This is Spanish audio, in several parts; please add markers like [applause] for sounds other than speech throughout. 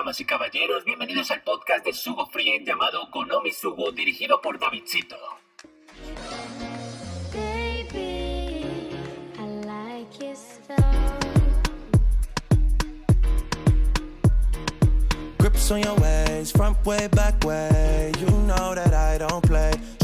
damas y caballeros, bienvenidos al podcast de Sugo Free llamado Konomi Sugo, dirigido por Davidcito. Baby, I like stuff. Grips on your ways, front way, back way. You know that I don't play.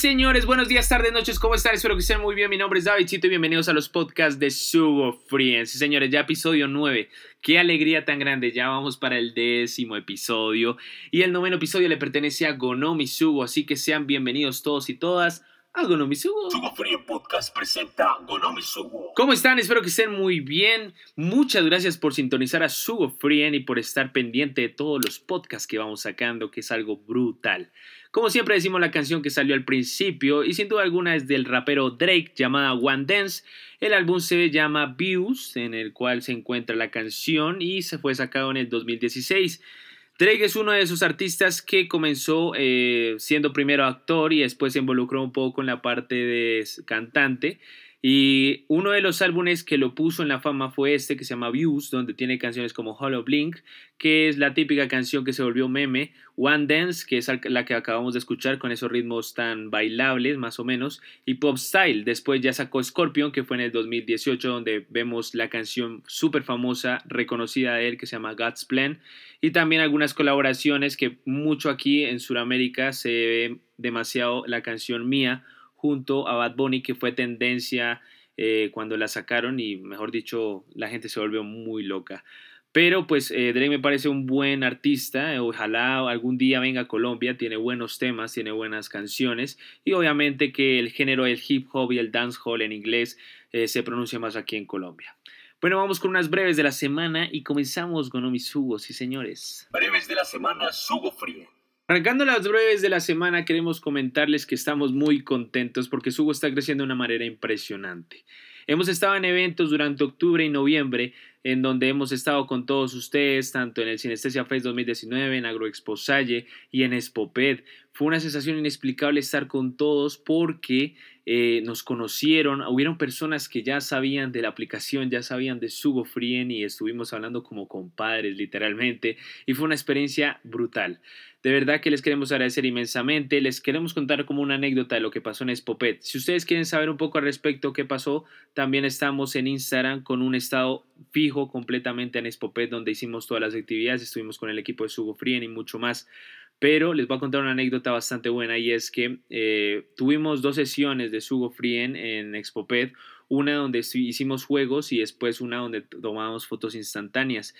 Señores, buenos días, tardes, noches, ¿cómo están? Espero que estén muy bien, mi nombre es David Chito y bienvenidos a los podcasts de Sugo. Sí señores, ya episodio 9, qué alegría tan grande, ya vamos para el décimo episodio y el noveno episodio le pertenece a Gonomi Sugo, así que sean bienvenidos todos y todas a Gonomi Sugo. Sugo Free Podcast presenta Gonomi Sugo. ¿Cómo están? Espero que estén muy bien. Muchas gracias por sintonizar a Sugo Frien y por estar pendiente de todos los podcasts que vamos sacando, que es algo brutal. Como siempre decimos la canción que salió al principio y sin duda alguna es del rapero Drake llamada One Dance. El álbum se llama Views, en el cual se encuentra la canción y se fue sacado en el 2016. Drake es uno de esos artistas que comenzó eh, siendo primero actor y después se involucró un poco en la parte de cantante. Y uno de los álbumes que lo puso en la fama fue este que se llama Views, donde tiene canciones como Hollow Blink, que es la típica canción que se volvió meme, One Dance, que es la que acabamos de escuchar con esos ritmos tan bailables más o menos, y Pop Style. Después ya sacó Scorpion, que fue en el 2018, donde vemos la canción súper famosa, reconocida de él, que se llama God's Plan, y también algunas colaboraciones que mucho aquí en Sudamérica se ve demasiado la canción mía junto a Bad Bunny, que fue tendencia eh, cuando la sacaron y, mejor dicho, la gente se volvió muy loca. Pero pues eh, Drake me parece un buen artista, eh, ojalá algún día venga a Colombia, tiene buenos temas, tiene buenas canciones y obviamente que el género del hip hop y el dancehall en inglés eh, se pronuncia más aquí en Colombia. Bueno, vamos con unas breves de la semana y comenzamos con Omisugo, sí señores. Breves de la semana Sugo Free. Arrancando las breves de la semana, queremos comentarles que estamos muy contentos porque Sugo está creciendo de una manera impresionante. Hemos estado en eventos durante octubre y noviembre en donde hemos estado con todos ustedes, tanto en el Sinestesia Fest 2019, en AgroExpo Salle y en Espoped. Fue una sensación inexplicable estar con todos porque eh, nos conocieron, hubieron personas que ya sabían de la aplicación, ya sabían de Sugo Frien y estuvimos hablando como compadres literalmente y fue una experiencia brutal. De verdad que les queremos agradecer inmensamente. Les queremos contar como una anécdota de lo que pasó en Espopet. Si ustedes quieren saber un poco al respecto qué pasó, también estamos en Instagram con un estado fijo completamente en Espopet donde hicimos todas las actividades. Estuvimos con el equipo de Sugo Frien y mucho más. Pero les voy a contar una anécdota bastante buena y es que eh, tuvimos dos sesiones de Sugo Frien en Expoped, una donde hicimos juegos y después una donde tomamos fotos instantáneas.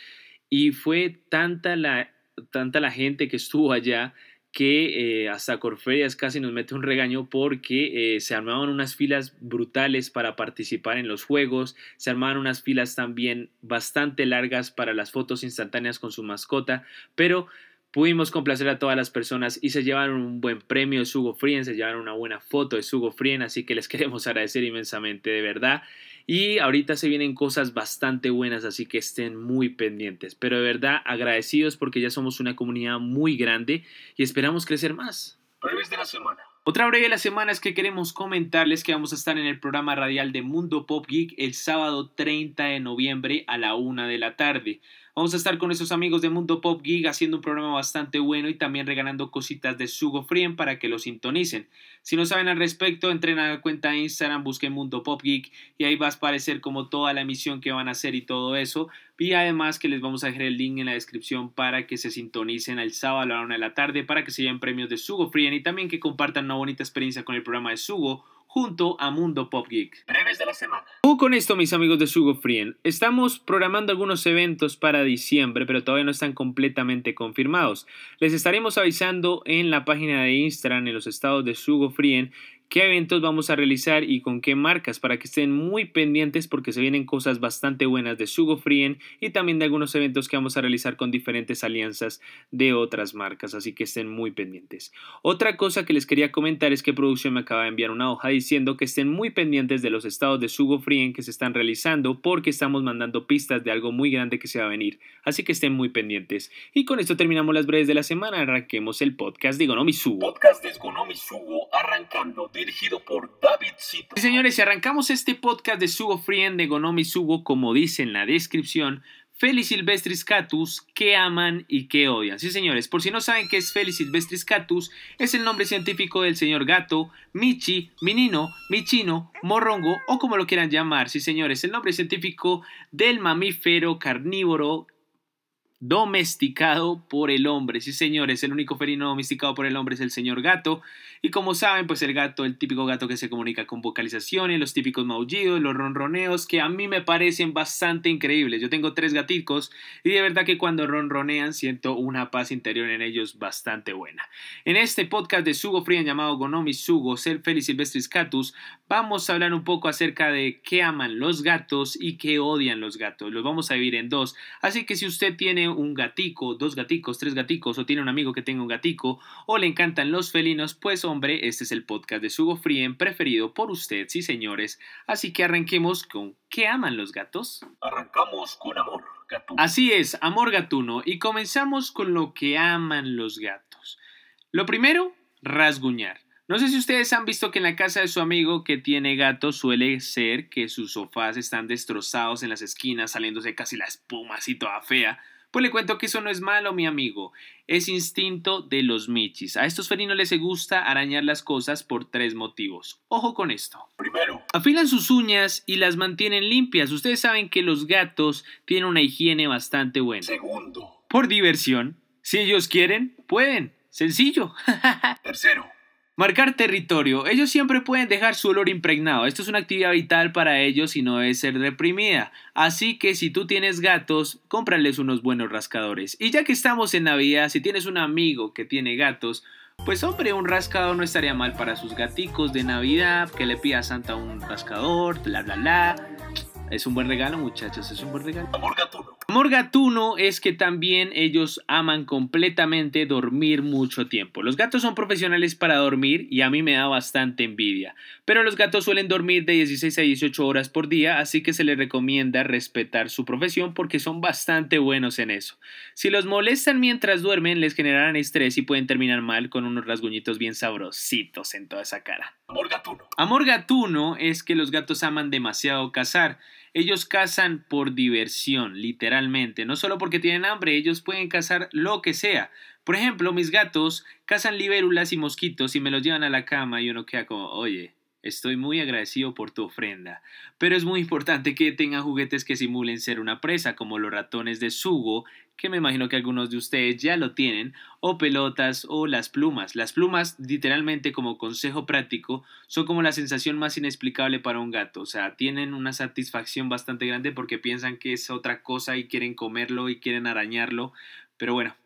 Y fue tanta la, tanta la gente que estuvo allá que eh, hasta Corferias casi nos mete un regaño porque eh, se armaban unas filas brutales para participar en los juegos, se armaban unas filas también bastante largas para las fotos instantáneas con su mascota, pero Pudimos complacer a todas las personas y se llevaron un buen premio de Sugo Frien, se llevaron una buena foto de Sugo Frien, así que les [laughs] queremos agradecer inmensamente, de verdad. Y ahorita se vienen cosas bastante buenas, así que estén muy pendientes. Pero de verdad agradecidos porque ya somos una comunidad muy grande y esperamos crecer más. Breves de la semana. Otra breve de la semana es que queremos comentarles que vamos a estar en el programa radial de Mundo Pop Geek el sábado 30 de noviembre a la una de la tarde. Vamos a estar con esos amigos de Mundo Pop Geek haciendo un programa bastante bueno y también regalando cositas de Sugo Frien para que lo sintonicen. Si no saben al respecto, entren a la cuenta de Instagram, busquen Mundo Pop Geek y ahí va a aparecer como toda la emisión que van a hacer y todo eso. Y además que les vamos a dejar el link en la descripción para que se sintonicen el sábado a la una de la tarde para que se lleven premios de Sugo Frien y también que compartan una bonita experiencia con el programa de Sugo junto a Mundo Pop Geek. Breves de la semana. O con esto, mis amigos de Sugo Frien, estamos programando algunos eventos para diciembre, pero todavía no están completamente confirmados. Les estaremos avisando en la página de Instagram en los estados de Sugo Frien qué eventos vamos a realizar y con qué marcas para que estén muy pendientes porque se vienen cosas bastante buenas de Sugo Frien y también de algunos eventos que vamos a realizar con diferentes alianzas de otras marcas, así que estén muy pendientes. Otra cosa que les quería comentar es que producción me acaba de enviar una hoja diciendo que estén muy pendientes de los estados de Sugo Frien que se están realizando porque estamos mandando pistas de algo muy grande que se va a venir, así que estén muy pendientes. Y con esto terminamos las breves de la semana, arranquemos el podcast de Gonomi Sugo. Podcast de Gonomi Sugo arrancando dirigido por David Zito. Sí, señores, si arrancamos este podcast de Sugo Frien de Gonomi Sugo, como dice en la descripción, Felis silvestris catus, que aman y que odian. Sí, señores, por si no saben qué es Felis silvestris catus, es el nombre científico del señor gato, Michi, Minino, Michino, Morrongo o como lo quieran llamar. Sí, señores, el nombre científico del mamífero carnívoro domesticado por el hombre. Sí, señores, el único felino domesticado por el hombre es el señor gato. Y como saben, pues el gato, el típico gato que se comunica con vocalizaciones, los típicos maullidos, los ronroneos, que a mí me parecen bastante increíbles. Yo tengo tres gaticos y de verdad que cuando ronronean siento una paz interior en ellos bastante buena. En este podcast de Sugo Frien llamado Gonomi Sugo, Ser Feliz Silvestris Catus, vamos a hablar un poco acerca de qué aman los gatos y qué odian los gatos. Los vamos a dividir en dos. Así que si usted tiene un gatico, dos gaticos, tres gaticos, o tiene un amigo que tenga un gatico, o le encantan los felinos, pues hombre, este es el podcast de Sugo Frien preferido por usted, sí señores. Así que arranquemos con ¿qué aman los gatos? Arrancamos con amor, gatuno. Así es, amor gatuno, y comenzamos con lo que aman los gatos. Lo primero, rasguñar. No sé si ustedes han visto que en la casa de su amigo que tiene gato suele ser que sus sofás están destrozados en las esquinas, saliéndose casi la espuma así toda fea. Pues le cuento que eso no es malo, mi amigo. Es instinto de los michis. A estos felinos les gusta arañar las cosas por tres motivos. Ojo con esto. Primero, Afilan sus uñas y las mantienen limpias. Ustedes saben que los gatos tienen una higiene bastante buena. segundo, Por diversión, si ellos quieren, pueden. Sencillo. [laughs] tercero, Marcar territorio. Ellos siempre pueden dejar su olor impregnado. Esto es una actividad vital para ellos y no debe ser reprimida. Así que si tú tienes gatos, cómprales unos buenos rascadores. Y ya que estamos en Navidad, si tienes un amigo que tiene gatos, pues hombre, un rascador no estaría mal para sus gaticos de Navidad, que le pida a Santa un rascador, bla bla bla. Es un buen regalo, muchachos, es un buen regalo. Amor gatuno. Amor gatuno es que también ellos aman completamente dormir mucho tiempo. Los gatos son profesionales para dormir y a mí me da bastante envidia. Pero los gatos suelen dormir de 16 a 18 horas por día, así que se les recomienda respetar su profesión porque son bastante buenos en eso. Si los molestan mientras duermen, les generarán estrés y pueden terminar mal con unos rasguñitos bien sabrositos en toda esa cara. Amor gatuno. Amor gatuno es que los gatos aman demasiado cazar. Ellos cazan por diversión, literalmente. No solo porque tienen hambre, ellos pueden cazar lo que sea. Por ejemplo, mis gatos cazan libélulas y mosquitos y me los llevan a la cama y uno queda como, oye, Estoy muy agradecido por tu ofrenda, pero es muy importante que tengan juguetes que simulen ser una presa, como los ratones de Sugo, que me imagino que algunos de ustedes ya lo tienen, o pelotas o las plumas. Las plumas, literalmente como consejo práctico, son como la sensación más inexplicable para un gato, o sea, tienen una satisfacción bastante grande porque piensan que es otra cosa y quieren comerlo y quieren arañarlo, pero bueno,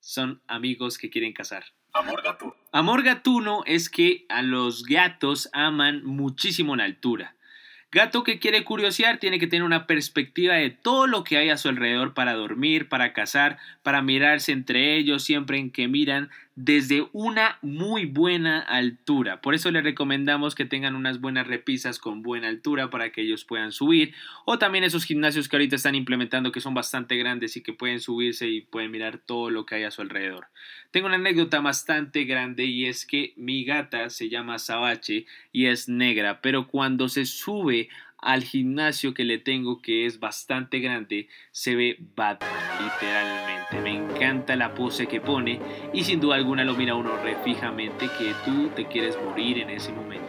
son amigos que quieren cazar. Amor gatuno. Amor gatuno es que a los gatos aman muchísimo la altura. Gato que quiere curiosear tiene que tener una perspectiva de todo lo que hay a su alrededor para dormir, para cazar, para mirarse entre ellos siempre en que miran desde una muy buena altura. Por eso les recomendamos que tengan unas buenas repisas con buena altura para que ellos puedan subir. O también esos gimnasios que ahorita están implementando que son bastante grandes y que pueden subirse y pueden mirar todo lo que hay a su alrededor. Tengo una anécdota bastante grande y es que mi gata se llama Sabache y es negra, pero cuando se sube al gimnasio que le tengo que es bastante grande, se ve Batman, literalmente. Me encanta la pose que pone y sin duda alguna lo mira uno re fijamente que tú te quieres morir en ese momento.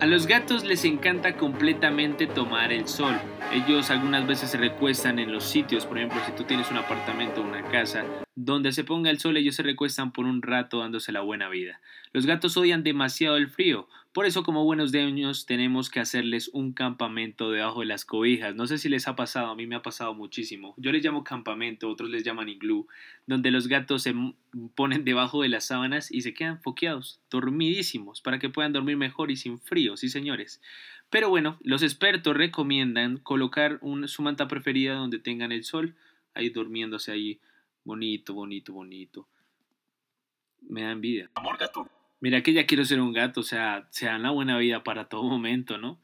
A los gatos les encanta completamente tomar el sol. Ellos algunas veces se recuestan en los sitios, por ejemplo, si tú tienes un apartamento o una casa donde se ponga el sol, ellos se recuestan por un rato dándose la buena vida. Los gatos odian demasiado el frío, por eso como buenos dueños tenemos que hacerles un campamento debajo de las cobijas. No sé si les ha pasado, a mí me ha pasado muchísimo. Yo les llamo campamento, otros les llaman iglú, donde los gatos se ponen debajo de las sábanas y se quedan foqueados, dormidísimos, para que puedan dormir mejor y sin frío, sí señores. Pero bueno, los expertos recomiendan colocar su manta preferida donde tengan el sol, ahí durmiéndose ahí bonito, bonito, bonito. Me da envidia. Amor gatuno. Mira que ya quiero ser un gato, o sea, se dan la buena vida para todo momento, ¿no?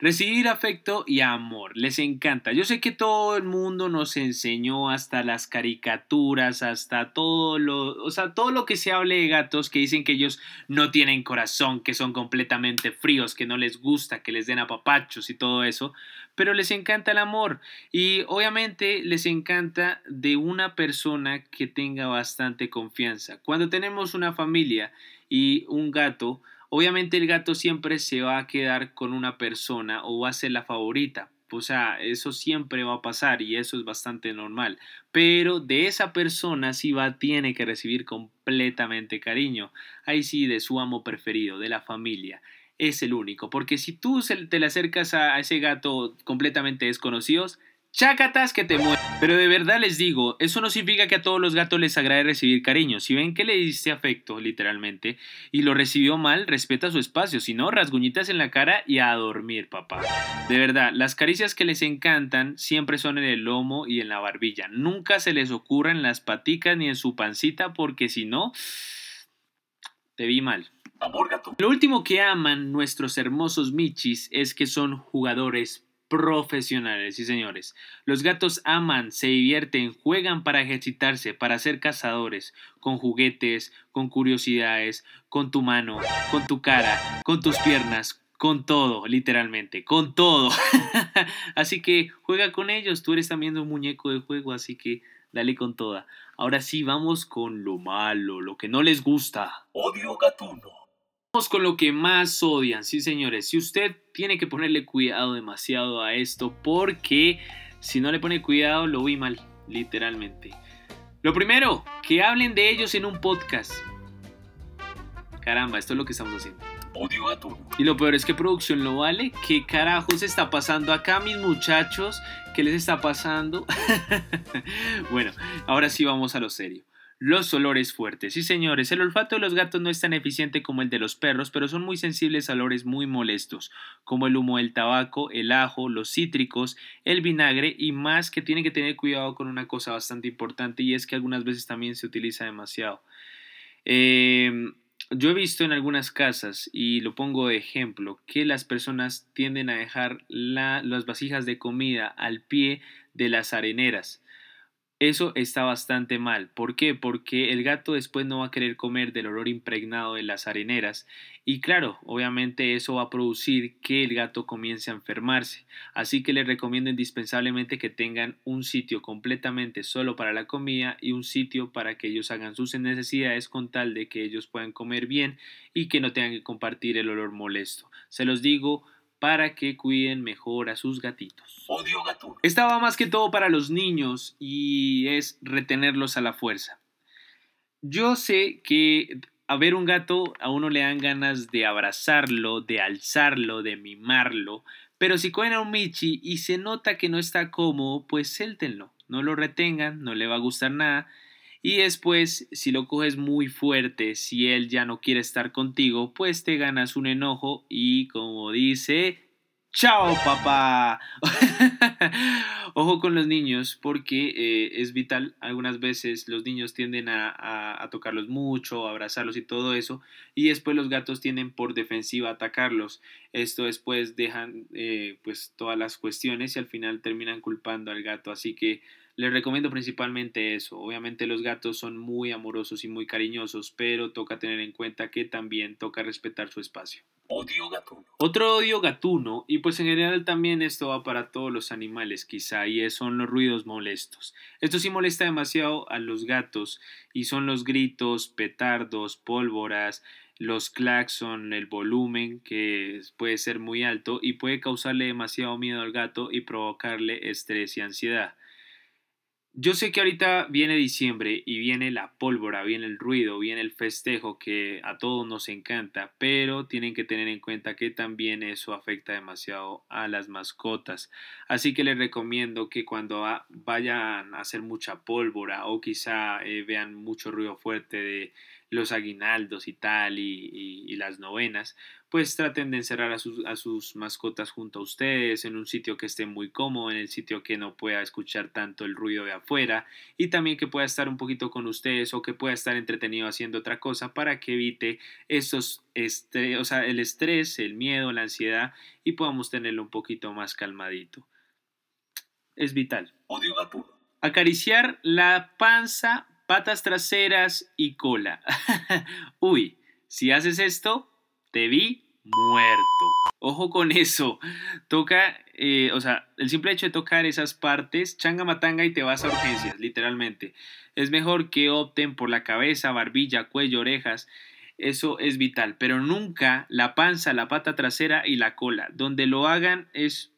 Recibir afecto y amor, les encanta. Yo sé que todo el mundo nos enseñó hasta las caricaturas, hasta todo lo, o sea, todo lo que se hable de gatos que dicen que ellos no tienen corazón, que son completamente fríos, que no les gusta, que les den apapachos y todo eso, pero les encanta el amor y obviamente les encanta de una persona que tenga bastante confianza. Cuando tenemos una familia y un gato, obviamente el gato siempre se va a quedar con una persona o va a ser la favorita. O sea, eso siempre va a pasar y eso es bastante normal. Pero de esa persona sí va, tiene que recibir completamente cariño. Ahí sí, de su amo preferido, de la familia. Es el único. Porque si tú te le acercas a ese gato completamente desconocidos, Chácatas que te mueren. Pero de verdad les digo, eso no significa que a todos los gatos les agrade recibir cariño. Si ven que le diste afecto, literalmente, y lo recibió mal, respeta su espacio. Si no, rasguñitas en la cara y a dormir, papá. De verdad, las caricias que les encantan siempre son en el lomo y en la barbilla. Nunca se les ocurra en las paticas ni en su pancita, porque si no, te vi mal. Amor gatuno. Lo último que aman nuestros hermosos michis es que son jugadores profesionales, sí señores. Los gatos aman, se divierten, juegan para ejercitarse, para ser cazadores, con juguetes, con curiosidades, con tu mano, con tu cara, con tus piernas, con todo, literalmente, con todo. [laughs] así que juega con ellos, tú eres también un muñeco de juego, así que dale con toda. Ahora sí, vamos con lo malo, lo que no les gusta. Odio gatuno. Vamos con lo que más odian, sí señores. Si usted tiene que ponerle cuidado demasiado a esto, porque si no le pone cuidado, lo vi mal, literalmente. Lo primero, que hablen de ellos en un podcast. Caramba, esto es lo que estamos haciendo. Odio gatuno. Y lo peor es que producción lo vale. ¿Qué carajos está pasando acá, mis muchachos? ¿Qué les está pasando? [laughs] bueno, ahora sí vamos a lo serio. Los olores fuertes. Sí, señores, el olfato de los gatos no es tan eficiente como el de los perros, pero son muy sensibles a olores muy molestos, como el humo del tabaco, el ajo, los cítricos, el vinagre y más que tienen que tener cuidado con una cosa bastante importante y es que algunas veces también se utiliza demasiado. Eh, yo he visto en algunas casas, y lo pongo de ejemplo, que las personas tienden a dejar las vasijas de comida al pie de las areneras. Eso está bastante mal. ¿Por qué? Porque el gato después no va a querer comer del olor impregnado de las areneras y claro, obviamente eso va a producir que el gato comience a enfermarse. Así que les recomiendo indispensablemente que tengan un sitio completamente solo para la comida y un sitio para que ellos hagan sus necesidades con tal de que ellos puedan comer bien y que no tengan que compartir el olor molesto. Se los digo, para que cuiden mejor a sus gatitos. Odio gatuno. Esta va más que todo para los niños y es retenerlos a la fuerza. Yo sé que a ver un gato a uno le dan ganas de abrazarlo, de alzarlo, de mimarlo, pero si cogen a un Michi y se nota que no está cómodo, pues suéltenlo, no lo retengan, no le va a gustar nada y después, si lo coges muy fuerte, si él ya no quiere estar contigo, pues te ganas un enojo y como dice, ¡Chao, papá! [laughs] Ojo con los niños porque eh, es vital. Algunas veces los niños tienden a, tocarlos mucho, a abrazarlos y todo eso. Y después los gatos tienden por defensiva a atacarlos. Esto después dejan eh, pues todas las cuestiones y al final terminan culpando al gato. Así que les recomiendo principalmente eso. Obviamente los gatos son muy amorosos y muy cariñosos, pero toca tener en cuenta que también toca respetar su espacio. Odio gatuno. Otro odio gatuno, y pues en general también esto va para todos los animales quizá, y son los ruidos molestos. Esto sí molesta demasiado a los gatos, y son los gritos, petardos, pólvoras, los claxon, el volumen que puede ser muy alto y puede causarle demasiado miedo al gato y provocarle estrés y ansiedad. Yo sé que ahorita viene diciembre y viene la pólvora, viene el ruido, viene el festejo que a todos nos encanta, pero tienen que tener en cuenta que también eso afecta demasiado a las mascotas. Así que les recomiendo que cuando vayan a hacer mucha pólvora o quizá eh, vean mucho ruido fuerte de los aguinaldos y tal y, las novenas, pues traten de encerrar a sus, a sus, mascotas junto a ustedes en un sitio que esté muy cómodo, en el sitio que no pueda escuchar tanto el ruido de afuera y también que pueda estar un poquito con ustedes o que pueda estar entretenido haciendo otra cosa para que evite esos o sea, el estrés, el miedo, la ansiedad y podamos tenerlo un poquito más calmadito. Es vital. Odio Acariciar la panza patas traseras y cola. [laughs] Uy, si haces esto, te vi muerto. Ojo con eso. Toca, eh, o sea, el simple hecho de tocar esas partes, changa matanga y te vas a urgencias, literalmente. Es mejor que opten por la cabeza, barbilla, cuello, orejas. Eso es vital, pero nunca la panza, la pata trasera y la cola. Donde lo hagan es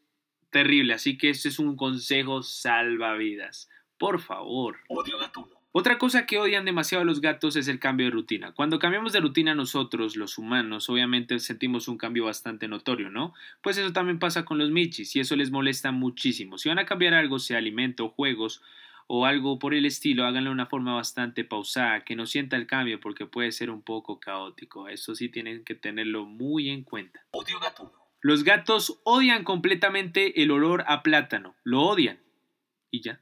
terrible, así que este es un consejo salvavidas. Por favor. Odio gatuno. Otra cosa que odian demasiado los gatos es el cambio de rutina. Cuando cambiamos de rutina nosotros, los humanos, obviamente sentimos un cambio bastante notorio, ¿no? Pues eso también pasa con los michis y eso les molesta muchísimo. Si van a cambiar algo, sea alimento, juegos o algo por el estilo, háganlo de una forma bastante pausada, que no sienta el cambio porque puede ser un poco caótico. Eso sí tienen que tenerlo muy en cuenta. Odio gatuno. Los gatos odian completamente el olor a plátano. Lo odian. Y ya.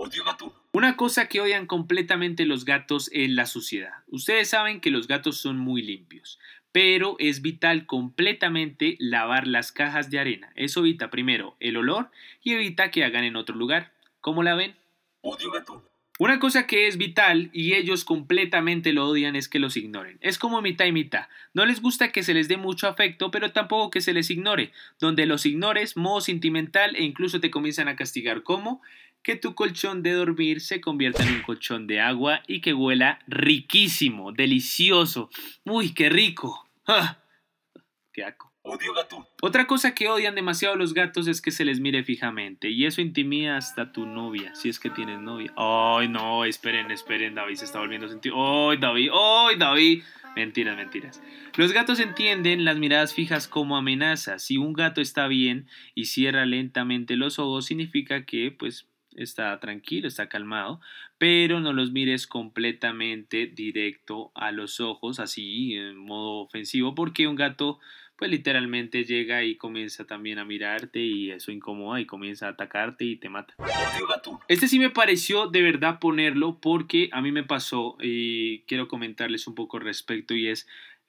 Odio. Una cosa que odian completamente los gatos es la suciedad. Ustedes saben que los gatos son muy limpios, pero es vital completamente lavar las cajas de arena. Eso evita primero el olor y evita que hagan en otro lugar. ¿Cómo la ven? Odio gato. Una cosa que es vital y ellos completamente lo odian es que los ignoren. Es como mitad y mitad. No les gusta que se les dé mucho afecto, pero tampoco que se les ignore. Donde los ignores, modo sentimental e incluso te comienzan a castigar. ¿Cómo? Que tu colchón de dormir se convierta en un colchón de agua y que huela riquísimo, delicioso. ¡Uy, qué rico! ¡Ah! ¡Qué aco! Odio gato. Otra cosa que odian demasiado los gatos es que se les mire fijamente y eso intimida hasta tu novia, si es que tienes novia. ¡Ay, no! Esperen, esperen, David se está volviendo a sentir. ¡Ay, David! ¡Ay, David! Mentiras, mentiras. Los gatos entienden las miradas fijas como amenazas. Si un gato está bien y cierra lentamente los ojos, significa que, pues, está tranquilo, está calmado, pero no los mires completamente directo a los ojos, así en modo ofensivo, porque un gato pues literalmente llega y comienza también a mirarte y eso incomoda y comienza a atacarte y te mata. Este sí me pareció de verdad ponerlo porque a mí me pasó y quiero comentarles un poco al respecto y es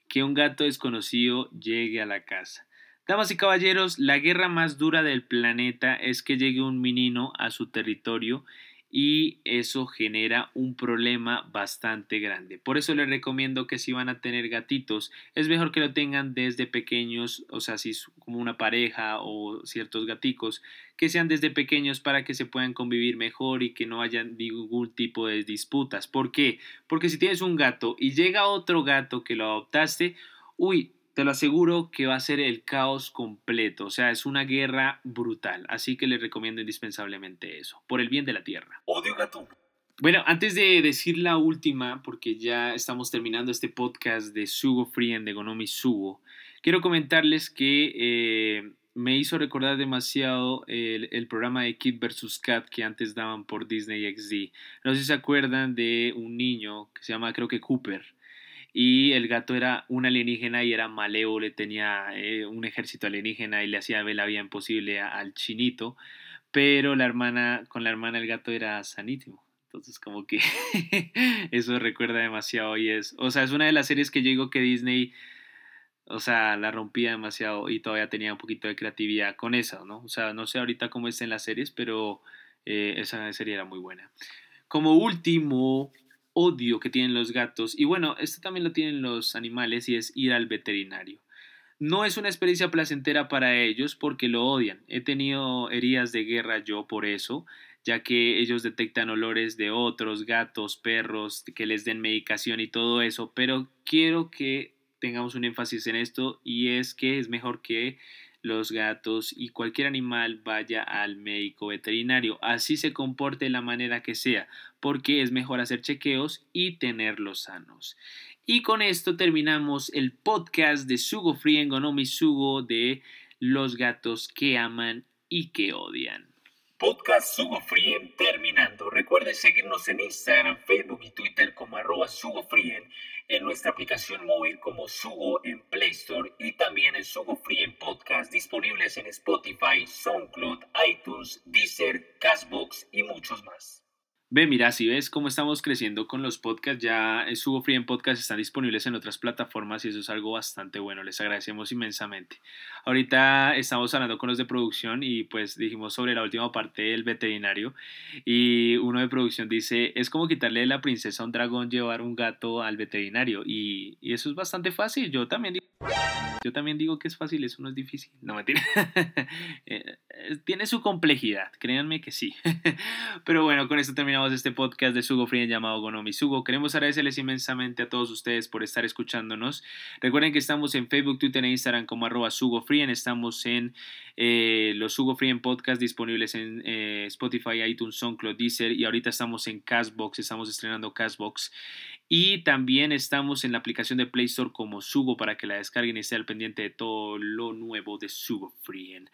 que un gato desconocido llegue a la casa. Damas y caballeros, la guerra más dura del planeta es que llegue un menino a su territorio y eso genera un problema bastante grande. Por eso les recomiendo que si van a tener gatitos, es mejor que lo tengan desde pequeños, o sea, si es como una pareja o ciertos gaticos, que sean desde pequeños para que se puedan convivir mejor y que no haya ningún tipo de disputas. ¿Por qué? Porque si tienes un gato y llega otro gato que lo adoptaste, uy, te lo aseguro que va a ser el caos completo, o sea, es una guerra brutal, así que les recomiendo indispensablemente eso, por el bien de la Tierra. Odio gato. Bueno, antes de decir la última, porque ya estamos terminando este podcast de Sugo Frien de Gonomi Sugo, quiero comentarles que eh, me hizo recordar demasiado el, el, programa de Kid vs. Cat que antes daban por Disney XD. No sé si se acuerdan de un niño que se llama creo que Cooper y el gato era un alienígena y era malévolo, tenía eh, un ejército alienígena y le hacía ver la vida imposible al chinito, pero la hermana, con la hermana el gato era sanísimo. Entonces como que [laughs] eso recuerda demasiado y es, o sea, es una de las series que yo digo que Disney, o sea, la rompía demasiado y todavía tenía un poquito de creatividad con eso, ¿no? O sea, no sé ahorita cómo está en las series, pero eh, esa serie era muy buena. Como último, odio que tienen los gatos, y bueno, esto también lo tienen los animales, y es ir al veterinario. No es una experiencia placentera para ellos porque lo odian. He tenido heridas de guerra yo por eso, ya que ellos detectan olores de otros gatos, perros, que les den medicación y todo eso, pero quiero que tengamos un énfasis en esto y es que es mejor que los gatos y cualquier animal vaya al médico veterinario, así se comporte de la manera que sea, porque es mejor hacer chequeos y tenerlos sanos. Y con esto terminamos el podcast de Sugo Free en Gonomi Sugo de los gatos que aman y que odian. Podcast Sugo Frien terminando. Recuerden seguirnos en Instagram, Facebook y Twitter como arroba Sugo en nuestra aplicación móvil como Sugo en Play Store y también en Sugo Frien Podcast disponibles en Spotify, SoundCloud, iTunes, Deezer, Castbox y muchos más. Ve, mira, si ves cómo estamos creciendo con los podcasts, ya Sugo Free en Podcast están disponibles en otras plataformas y eso es algo bastante bueno, les agradecemos inmensamente. Ahorita estamos hablando con los de producción y pues dijimos sobre la última parte del veterinario y uno de producción dice, es como quitarle la princesa a un dragón llevar un gato al veterinario y, y eso es bastante fácil, yo también digo... Yo también digo que es fácil, eso no es difícil. No mentira. [laughs] Eh, tiene su complejidad, créanme que sí. [laughs] Pero bueno, con esto terminamos este podcast de Sugo Free llamado Gonomi Sugo. Queremos agradecerles inmensamente a todos ustedes por estar escuchándonos. Recuerden que estamos en Facebook, Twitter e Instagram como arroba Sugo Free. Estamos en eh, los Sugo Free en podcast disponibles en eh, Spotify, iTunes, SoundCloud, Deezer y ahorita estamos en Castbox, estamos estrenando Castbox. Y también estamos en la aplicación de Play Store como Sugo para que la descarguen y esté al pendiente de todo lo nuevo de Sugo Free.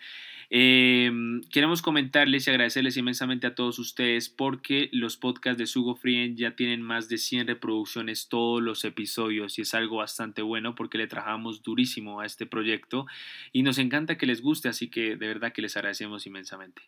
Eh, queremos comentarles y agradecerles inmensamente a todos ustedes porque los podcasts de Sugo Free ya tienen más de 100 reproducciones todos los episodios y es algo bastante bueno porque le trabajamos durísimo a este proyecto y nos encanta que les guste, así que de verdad que les agradecemos inmensamente.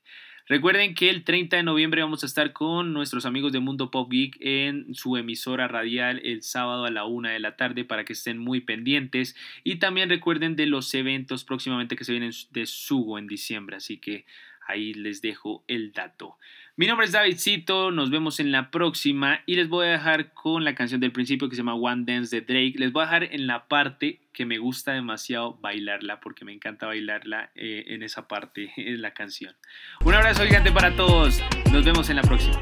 Recuerden que el 30 de noviembre vamos a estar con nuestros amigos de Mundo Pop Geek en su emisora radial el sábado a la una de la tarde para que estén muy pendientes. Y también recuerden de los eventos próximamente que se vienen de Sugo en diciembre. Así que ahí les dejo el dato. Mi nombre es Davidcito, nos vemos en la próxima y les voy a dejar con la canción del principio que se llama One Dance de Drake. Les voy a dejar en la parte que me gusta demasiado bailarla porque me encanta bailarla eh, en esa parte [laughs] en la canción. Un abrazo gigante para todos, nos vemos en la próxima.